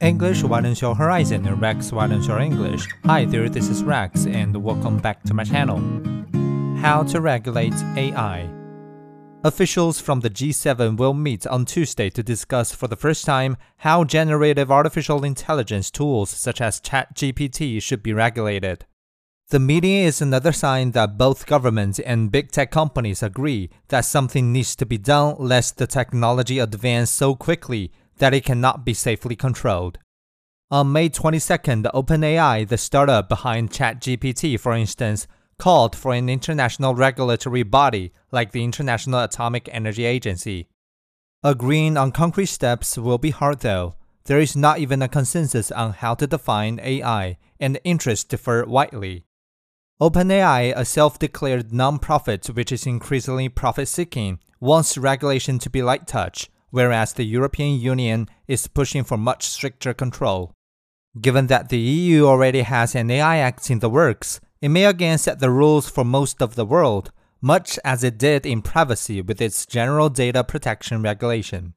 English widens your horizon Rex widens your English. Hi there, this is Rex and welcome back to my channel. How to regulate AI. Officials from the G7 will meet on Tuesday to discuss for the first time how generative artificial intelligence tools such as ChatGPT should be regulated. The meeting is another sign that both governments and big tech companies agree that something needs to be done lest the technology advance so quickly that it cannot be safely controlled. On May 22nd, OpenAI, the startup behind ChatGPT, for instance, called for an international regulatory body like the International Atomic Energy Agency. Agreeing on concrete steps will be hard though. There is not even a consensus on how to define AI, and interests differ widely. OpenAI, a self declared non-profit which is increasingly profit seeking, wants regulation to be light touch whereas the European Union is pushing for much stricter control. Given that the EU already has an AI Act in the works, it may again set the rules for most of the world, much as it did in privacy with its General Data Protection Regulation.